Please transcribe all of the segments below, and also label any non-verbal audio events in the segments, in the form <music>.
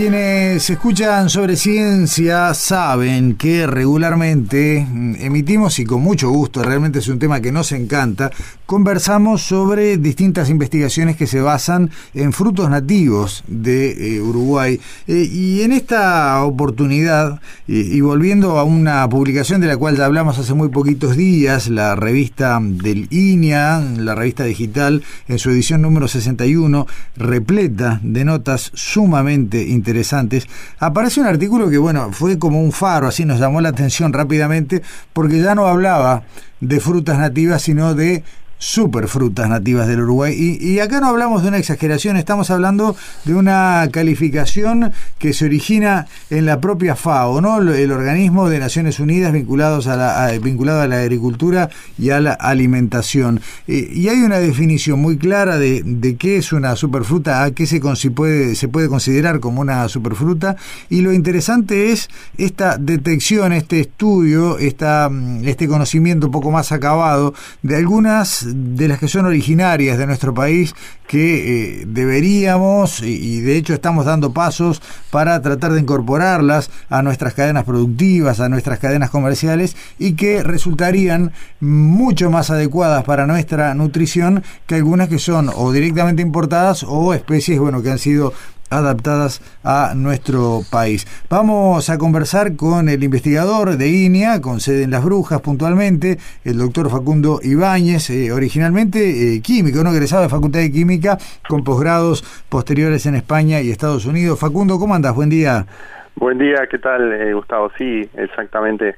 Quienes escuchan sobre ciencia saben que regularmente mm, emitimos y con mucho gusto, realmente es un tema que nos encanta, conversamos sobre distintas investigaciones que se basan en frutos nativos de eh, Uruguay. Eh, y en esta oportunidad, y volviendo a una publicación de la cual ya hablamos hace muy poquitos días, la revista del INIA, la revista digital, en su edición número 61, repleta de notas sumamente interesantes, aparece un artículo que, bueno, fue como un faro, así nos llamó la atención rápidamente, porque ya no hablaba de frutas nativas, sino de superfrutas nativas del Uruguay. Y, acá no hablamos de una exageración, estamos hablando de una calificación que se origina en la propia FAO, ¿no? el organismo de Naciones Unidas vinculados a la, vinculado a la agricultura y a la alimentación. y hay una definición muy clara de, de, qué es una superfruta, a qué se, puede, se puede considerar como una superfruta. Y lo interesante es esta detección, este estudio, esta, mm, este conocimiento un poco más acabado de algunas de las que son originarias de nuestro país que eh, deberíamos y, de hecho estamos dando pasos para tratar de incorporarlas a nuestras cadenas productivas, a nuestras cadenas comerciales y que resultarían mucho más adecuadas para nuestra nutrición que algunas que son o directamente importadas o especies bueno que han sido adaptadas a nuestro país. Vamos a conversar con el investigador de INEA, con sede en Las Brujas puntualmente, el doctor Facundo Ibáñez, eh, originalmente eh, químico, no egresado de Facultad de Química, con posgrados posteriores en España y Estados Unidos. Facundo, ¿cómo andas? Buen día. Buen día, ¿qué tal, eh, Gustavo? Sí, exactamente.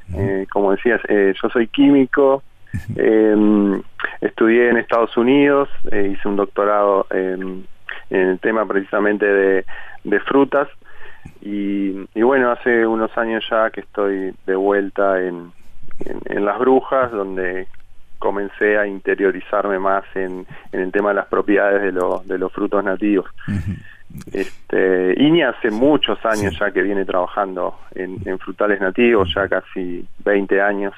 como decías, yo soy químico, estudié en Estados Unidos, hice un doctorado en en el tema precisamente de, frutas. Y, bueno, hace unos años ya que estoy de vuelta en, en, Las Brujas, donde comencé a interiorizarme más en, en el tema de las propiedades de, de los frutos nativos. Este, INI hace muchos años ya que viene trabajando en, frutales nativos, ya casi 20 años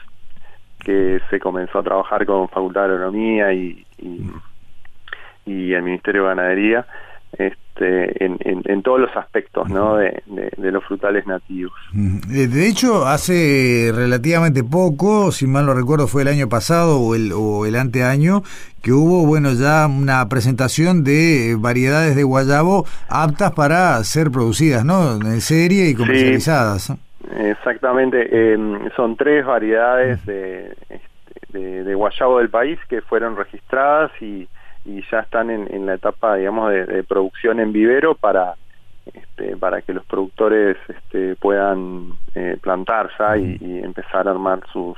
que se comenzó a trabajar con Facultad de Agronomía y, y el Ministerio de Ganadería este, en, en, todos los aspectos ¿no? de, los frutales nativos. Eh, de hecho, hace relativamente poco, si mal no recuerdo fue el año pasado o el, o el anteaño, que hubo bueno ya una presentación de variedades de guayabo aptas para ser producidas ¿no? en serie y comercializadas. exactamente, em, son tres variedades de, este, de, de guayabo del país que fueron registradas y y ya están en, la etapa, digamos, de, producción en vivero para este, para que los productores este, puedan eh, plantar ya y, empezar a armar sus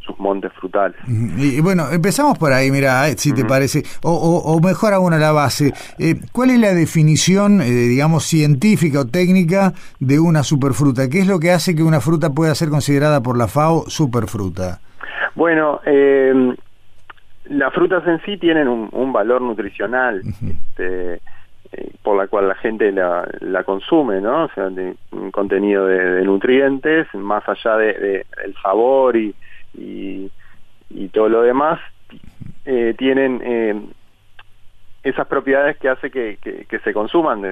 sus montes frutales. Y, bueno, empezamos por ahí, mira, eh, si te parece, o, o, mejor aún a la base, eh, ¿cuál es la definición, digamos, científica o técnica de una superfruta? ¿Qué es lo que hace que una fruta pueda ser considerada por la FAO superfruta? Bueno, eh, las frutas en sí tienen un, valor nutricional este, eh, por la cual la gente la, consume, ¿no? O sea, de, un contenido de, nutrientes, más allá de, el sabor y, y, todo lo demás, eh, tienen eh, esas propiedades que hace que, se consuman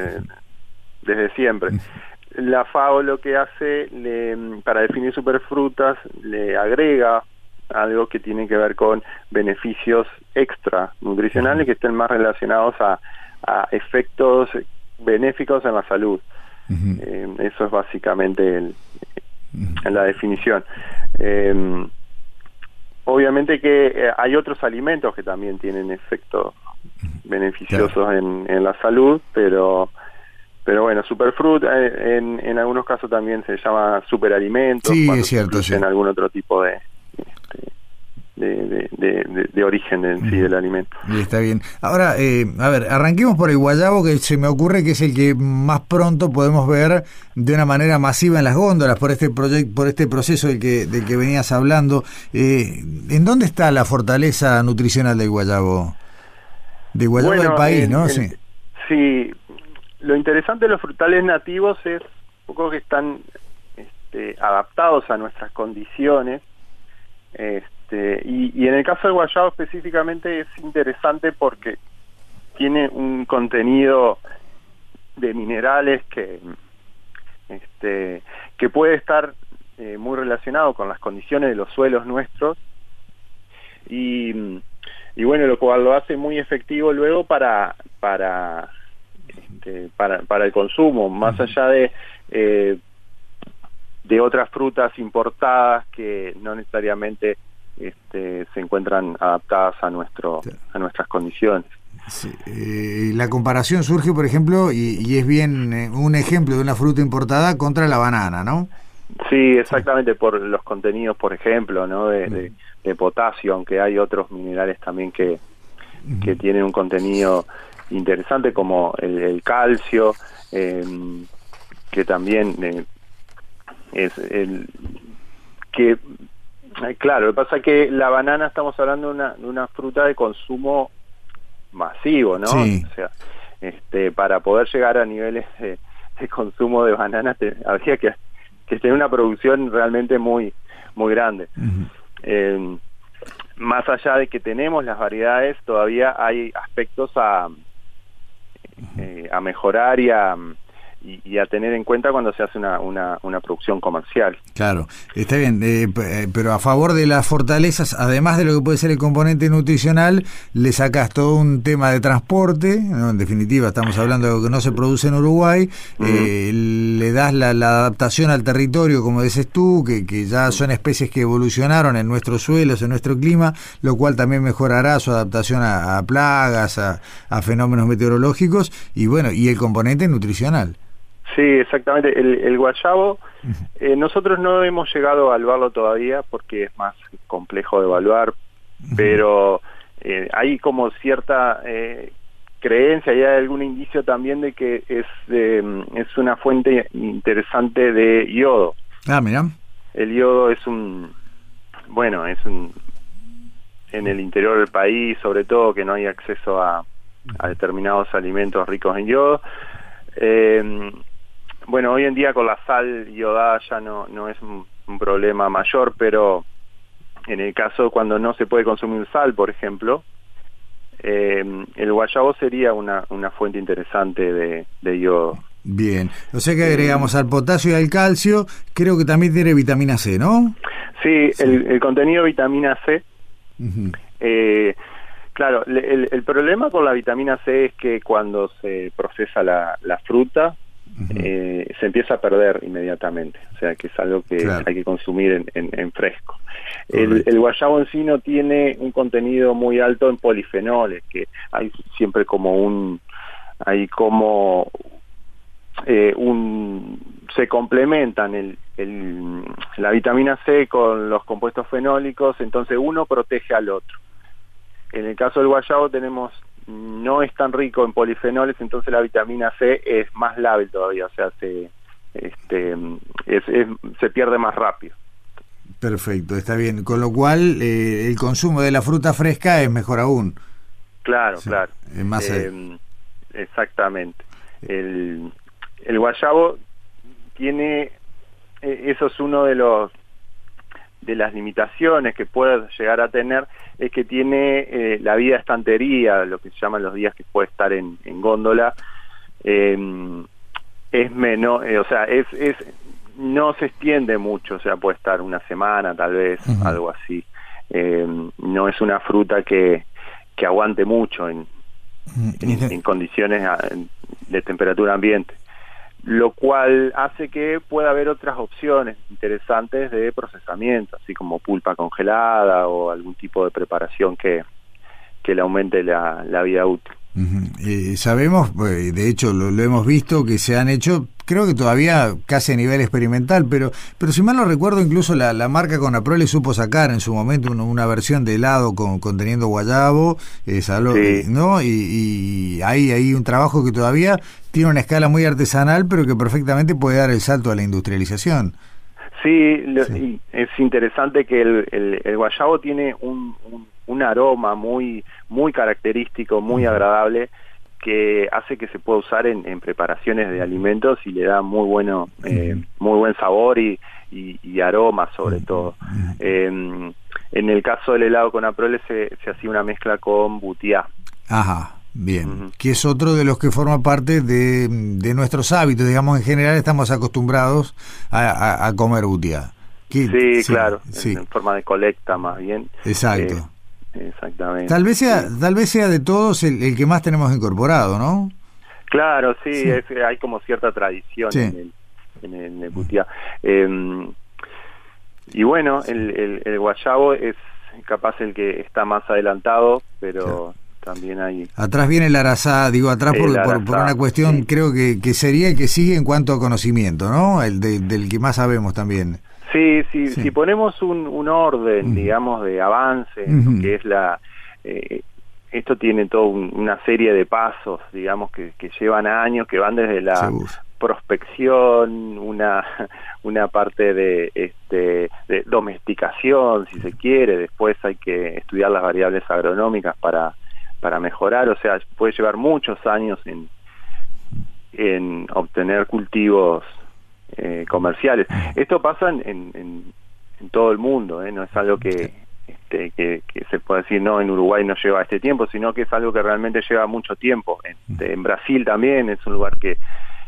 desde siempre. La FAO lo que hace para definir superfrutas le agrega algo que tiene que ver con beneficios extra nutricionales que estén más relacionados a, efectos benéficos en la salud. Eh, eso es básicamente el, la definición. Em, obviamente que eh, hay otros alimentos que también tienen efectos beneficiosos en, en, la salud, pero pero bueno, superfruit eh, en, en algunos casos también se llama superalimentos. Sí, es cierto. En algún otro tipo de, de, origen en sí del alimento. Y está bien. Ahora, eh, a ver, arranquemos por el guayabo, que se me ocurre que es el que más pronto podemos ver de una manera masiva en las góndolas por este proyecto, por este proceso del que, del que venías hablando. Eh, ¿En dónde está la fortaleza nutricional del guayabo? De guayabo del país, ¿no? sí. sí. Lo interesante de los frutales nativos es un poco que están este, adaptados a nuestras condiciones. Este, y, en el caso del guayabo específicamente es interesante porque tiene un contenido de minerales que, este, que puede estar eh, muy relacionado con las condiciones de los suelos nuestros. Y, y bueno, lo cual lo hace muy efectivo luego para, para, este, para, para el consumo, más allá de eh, de otras frutas importadas que no necesariamente este, se encuentran adaptadas a nuestro a nuestras condiciones. Eh, la comparación surge, por ejemplo, y, es bien eh, un ejemplo de una fruta importada contra la banana, ¿no? Sí, exactamente, por los contenidos, por ejemplo, ¿no? De, potasio, aunque hay otros minerales también que, que tienen un contenido interesante, como el, calcio, em, que también eh, es el que claro, lo que pasa es que la banana estamos hablando de una, de una fruta de consumo masivo, ¿no? O sea, este, para poder llegar a niveles de, consumo de banana habría que, que, tener una producción realmente muy muy grande. Eh, más allá de que tenemos las variedades, todavía hay aspectos a, eh, a mejorar y a, y, a tener en cuenta cuando se hace una, una, una producción comercial. Claro, está bien, eh, eh, pero a favor de las fortalezas, además de lo que puede ser el componente nutricional, le sacas todo un tema de transporte, en definitiva estamos hablando de lo que no se produce en Uruguay, eh, le das la, adaptación al territorio, como dices tú, que, que ya son especies que evolucionaron en nuestros suelos, en nuestro clima, lo cual también mejorará su adaptación a, plagas, a, a fenómenos meteorológicos, y bueno, y el componente nutricional. Sí, exactamente. El, guayabo, eh, nosotros no hemos llegado a evaluarlo todavía porque es más complejo de evaluar, pero eh, hay como cierta eh, creencia y hay algún indicio también de que es, es una fuente interesante de yodo. Ah, mira. El yodo es un, bueno, es un, en el interior del país, sobre todo que no hay acceso a, a determinados alimentos ricos en yodo. Eh, bueno, hoy en día con la sal iodada ya no, no es un, problema mayor, pero en el caso cuando no se puede consumir sal, por ejemplo, eh, el guayabo sería una, una fuente interesante de, de yodo. Bien, o sea que agregamos al potasio y al calcio, creo que también tiene vitamina C, ¿no? Sí, El, contenido de vitamina C. eh, claro, el, el, problema con la vitamina C es que cuando se procesa la, la fruta, eh, se empieza a perder inmediatamente, o sea que es algo que hay que consumir en, fresco. El, guayabo en sí no tiene un contenido muy alto en polifenoles, que hay siempre como un, hay como eh, un, se complementan el, el, la vitamina C con los compuestos fenólicos, entonces uno protege al otro. En el caso del guayabo tenemos no es tan rico en polifenoles, entonces la vitamina C es más lábil todavía, o sea, se, este, se pierde más rápido. Perfecto, está bien. Con lo cual, eh, el consumo de la fruta fresca es mejor aún. Claro, claro. más eh, exactamente. El, el guayabo tiene, eh, eso es uno de los de las limitaciones que puede llegar a tener es que tiene eh, la vida estantería, lo que se llaman los días que puede estar en, góndola, em, es menos, eh, o sea, es, es no se extiende mucho, o sea, puede estar una semana tal vez, algo así. Em, no es una fruta que, que aguante mucho en, en condiciones ah, de temperatura ambiente lo cual hace que pueda haber otras opciones interesantes de procesamiento, así como pulpa congelada o algún tipo de preparación que, que le aumente la, vida útil. Sabemos, pues, de hecho lo, hemos visto, que se han hecho, creo que todavía casi a nivel experimental, pero pero si mal no recuerdo, incluso la, la marca Conaprole supo sacar en su momento una, versión de helado con, conteniendo guayabo, ¿no? Y, hay ahí un trabajo que todavía tiene una escala muy artesanal, pero que perfectamente puede dar el salto a la industrialización. Sí, es interesante que el, el, guayabo tiene un, un, aroma muy, muy característico, muy agradable, que hace que se pueda usar en, preparaciones de alimentos y le da muy bueno, eh, muy buen sabor y, y, aroma sobre todo. Em, en el caso del helado con aprole se, se hacía una mezcla con butiá. Ajá. Bien, que es otro de los que forma parte de, de, nuestros hábitos, digamos, en general estamos acostumbrados a, comer butia. Sí, claro, En, forma de colecta más bien. Exacto. Eh, exactamente. Tal vez sea, tal vez sea de todos el, que más tenemos incorporado, ¿no? Claro, sí, hay como cierta tradición en el, en el, butia. Em, y bueno, el, el, guayabo es capaz el que está más adelantado, pero también hay... Atrás viene el Arazá, digo, atrás por, por, una cuestión creo que, que sería el que sigue en cuanto a conocimiento, ¿no? El del que más sabemos también. Sí, sí, si ponemos un, un orden, digamos, de avance, que es la... Eh, esto tiene toda una serie de pasos, digamos, que, que llevan años, que van desde la prospección, una, <laughs> una parte de, este, de domesticación, si se quiere, después hay que estudiar las variables agronómicas para para mejorar, o sea, puede llevar muchos años en, en obtener cultivos eh, comerciales. Esto pasa en, en, todo el mundo, ¿eh? no es algo que, este, que, se puede decir, no, en Uruguay no lleva este tiempo, sino que es algo que realmente lleva mucho tiempo. Este, en Brasil también es un lugar que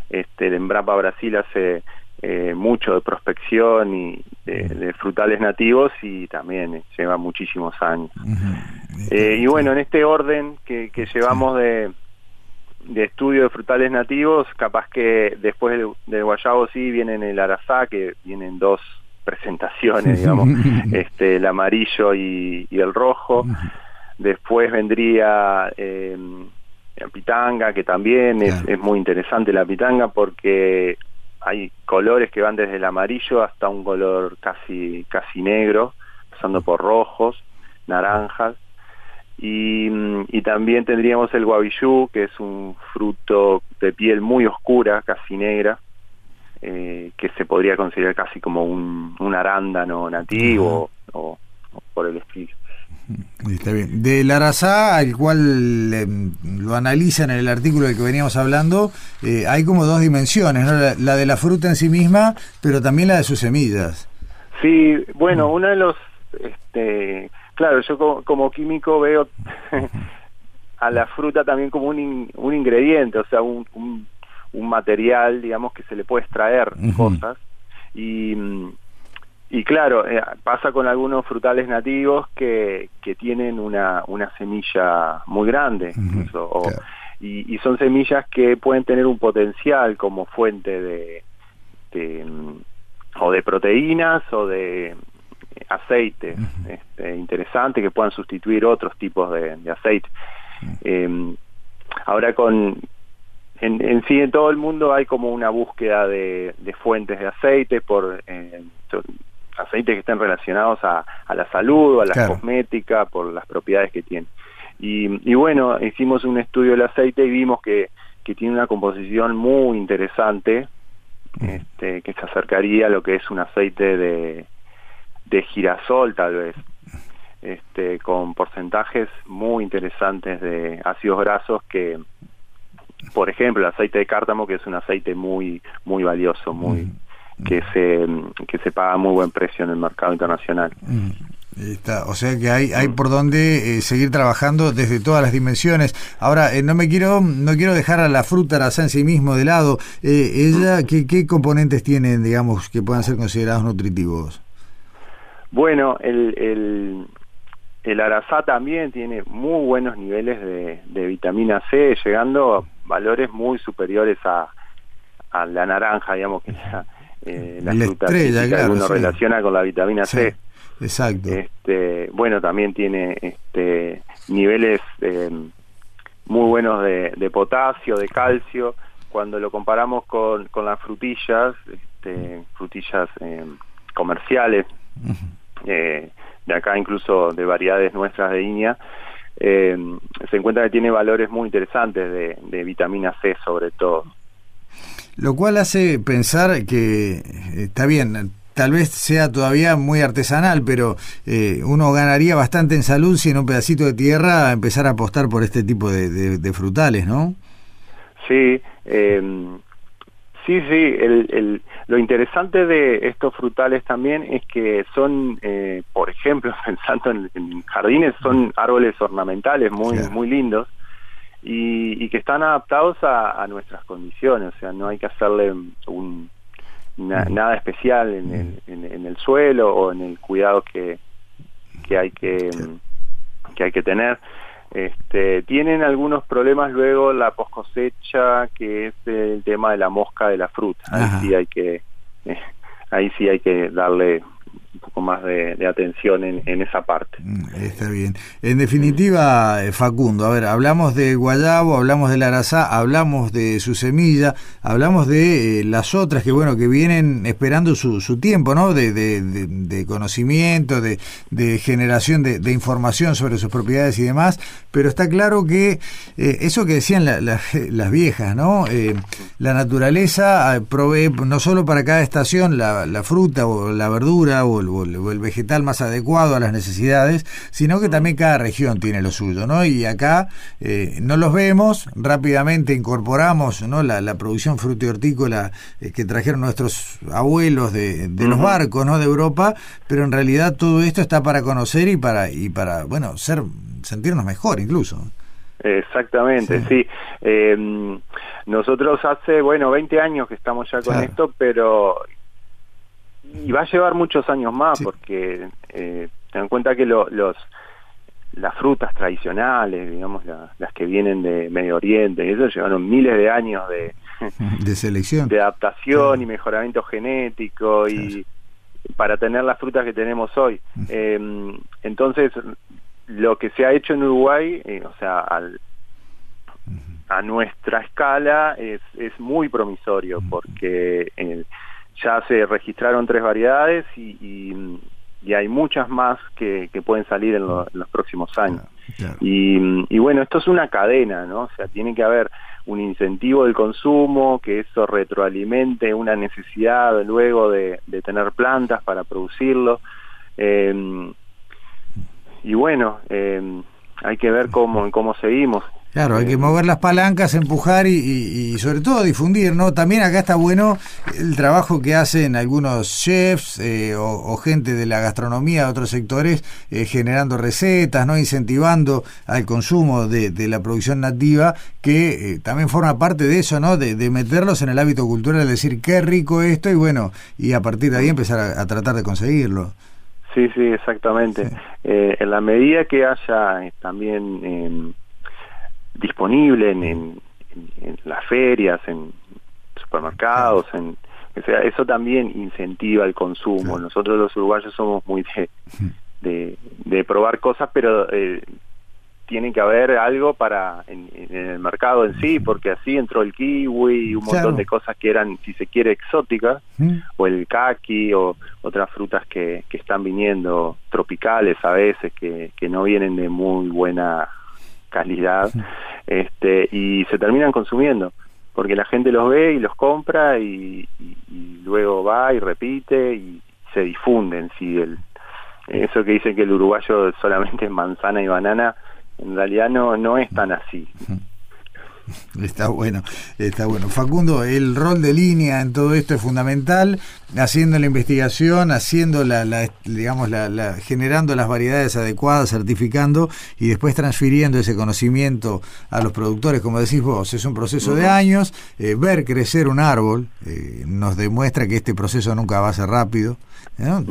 este, el Embrapa Brasil hace eh, mucho de prospección y de, frutales nativos y también lleva muchísimos años. Eh, y bueno, en este orden que, llevamos de, de estudio de frutales nativos, capaz que después del guayabo sí vienen el arazá, que vienen dos presentaciones, digamos, <laughs> este, el amarillo y, el rojo. Después vendría eh, la pitanga, que también es, es, muy interesante la pitanga porque hay colores que van desde el amarillo hasta un color casi casi negro, pasando por rojos, naranjas. Y, mm, y también tendríamos el guavillú, que es un fruto de piel muy oscura, casi negra, eh, que se podría considerar casi como un, un arándano nativo o, por el estilo. Está bien. Del arazá, al cual em, lo analizan en el artículo del que veníamos hablando, eh, hay como dos dimensiones, la, de la fruta en sí misma, pero también la de sus semillas. Sí, bueno, uno de los, este, claro, yo como, químico veo <laughs> a la fruta también como un, un ingrediente, o sea, un, un, material, digamos, que se le puede extraer cosas. Y y claro, eh, pasa con algunos frutales nativos que, que tienen una, una semilla muy grande, y, y, son semillas que pueden tener un potencial como fuente de, de mm, o de proteínas o de aceite este, interesante que puedan sustituir otros tipos de, aceite. Em, ahora con en, en sí en todo el mundo hay como una búsqueda de, de fuentes de aceite por eh, aceites que estén relacionados a, la salud, a la cosmética, por las propiedades que tiene. Y, bueno, hicimos un estudio del aceite y vimos que, que tiene una composición muy interesante, este, que se acercaría a lo que es un aceite de, de girasol tal vez, este, con porcentajes muy interesantes de ácidos grasos que, por ejemplo, el aceite de cártamo, que es un aceite muy, muy valioso, muy, que se, que se paga muy buen precio en el mercado internacional. Mm, está, o sea que hay, hay por donde eh, seguir trabajando desde todas las dimensiones. Ahora, eh, no me quiero no quiero dejar a la fruta la en sí mismo de lado. Eh, ella, ¿qué, ¿qué, componentes tienen, digamos, que puedan ser considerados nutritivos? Bueno, el, el, el arazá también tiene muy buenos niveles de, de vitamina C, llegando a valores muy superiores a, a la naranja, digamos, que ya eh, la, fruta que uno relaciona con la vitamina C. Exacto. Este, bueno, también tiene este, niveles de, muy buenos de, potasio, de calcio. Cuando lo comparamos con, con las frutillas, este, frutillas eh, comerciales, eh, de acá incluso de variedades nuestras de Iña, eh, se encuentra que tiene valores muy interesantes de, de vitamina C sobre todo. Lo cual hace pensar que está bien, tal vez sea todavía muy artesanal, pero eh, uno ganaría bastante en salud si en un pedacito de tierra empezar a apostar por este tipo de, frutales, ¿no? Sí, eh, sí, sí. El, lo interesante de estos frutales también es que son, eh, por ejemplo, <laughs> pensando en, jardines, son árboles ornamentales muy, muy lindos. Y, que están adaptados a, a nuestras condiciones, o sea, no hay que hacerle un, nada especial en el, en, el, suelo o en el cuidado que, que hay que, que hay que tener. Este, tienen algunos problemas luego la post cosecha, que es el tema de la mosca de la fruta. Ahí sí hay que, eh, ahí sí hay que darle más de, atención en, esa parte. Mm, está bien. En definitiva, eh, Facundo, a ver, hablamos de guayabo, hablamos de la arazá, hablamos de su semilla, hablamos de eh, las otras que, bueno, que vienen esperando su, tiempo, ¿no? De, de, conocimiento, de, generación de, información sobre sus propiedades y demás, pero está claro que eh, eso que decían <laughs> las viejas, ¿no? la naturaleza provee no solo para cada estación la, la fruta o la verdura o el o el, vegetal más adecuado a las necesidades, sino que también cada región tiene lo suyo, ¿no? Y acá eh, no los vemos, rápidamente incorporamos ¿no? la, producción frutícola eh, que trajeron nuestros abuelos de, los barcos, ¿no? De Europa, pero en realidad todo esto está para conocer y para, y para bueno, ser, sentirnos mejor incluso. Exactamente, sí. Em, nosotros hace, bueno, 20 años que estamos ya con esto, pero y va a llevar muchos años más porque eh, ten en cuenta que los las frutas tradicionales, digamos las que vienen de Medio Oriente, eso llevaron miles de años de, <laughs> de selección, de adaptación y mejoramiento genético y para tener las frutas que tenemos hoy. Em, entonces, lo que se ha hecho en Uruguay, eh, o sea, al, a nuestra escala es, es muy promisorio porque eh, ya se registraron tres variedades y, hay muchas más que, pueden salir en, los próximos años. Y, bueno, esto es una cadena, ¿no? O sea, tiene que haber un incentivo del consumo, que eso retroalimente una necesidad luego de, tener plantas para producirlo. Eh, y bueno, eh, hay que ver cómo, cómo seguimos. Claro, hay que mover las palancas, empujar y, sobre todo difundir, ¿no? También acá está bueno el trabajo que hacen algunos chefs eh, o, gente de la gastronomía de otros sectores eh, generando recetas, ¿no? Incentivando al consumo de, la producción nativa, que eh, también forma parte de eso, ¿no? De, meterlos en el hábito cultural, decir qué rico esto y bueno, y a partir de ahí empezar a, tratar de conseguirlo. Sí, sí, exactamente. en la medida que haya también disponible en, las ferias, en supermercados, en o sea, eso también incentiva el consumo. Nosotros los uruguayos somos muy <laughs> de, de, probar cosas, pero eh, tiene que haber algo para en, el mercado en sí, porque así entró el kiwi y un montón de cosas que eran, si se quiere, exóticas, o el kaki o otras frutas que, que están viniendo tropicales a veces, que, que no vienen de muy buena calidad este y se terminan consumiendo porque la gente los ve y los compra y, luego va y repite y se difunden si el eso que dicen que el uruguayo solamente es manzana y banana en realidad no no es tan así <laughs> Está bueno, está bueno. Facundo, el rol de línea en todo esto es fundamental, haciendo la investigación, haciendo la, digamos, la, generando las variedades adecuadas, certificando y después transfiriendo ese conocimiento a los productores, como decís vos, es un proceso de años. Eh, ver crecer un árbol eh, nos demuestra que este proceso nunca va a ser rápido.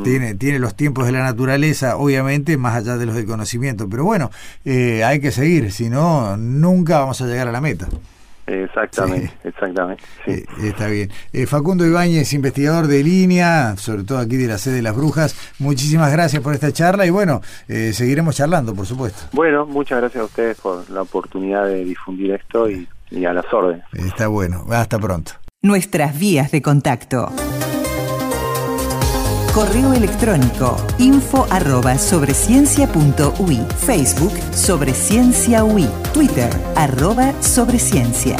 Tiene, tiene los tiempos de la naturaleza, obviamente, más allá de los del conocimiento, pero bueno, eh, hay que seguir, si no, nunca vamos a llegar a la meta. Exactamente, exactamente. Eh, está bien. Eh, Facundo Ibáñez, investigador de línea, sobre todo aquí de la sede de las brujas, muchísimas gracias por esta charla y bueno, eh, seguiremos charlando, por supuesto. Bueno, muchas gracias a ustedes por la oportunidad de difundir esto y, y a las órdenes. Está bueno, hasta pronto. Nuestras vías de contacto. Correo electrónico info arroba sobreciencia.ui Facebook sobre Twitter arroba sobreciencia.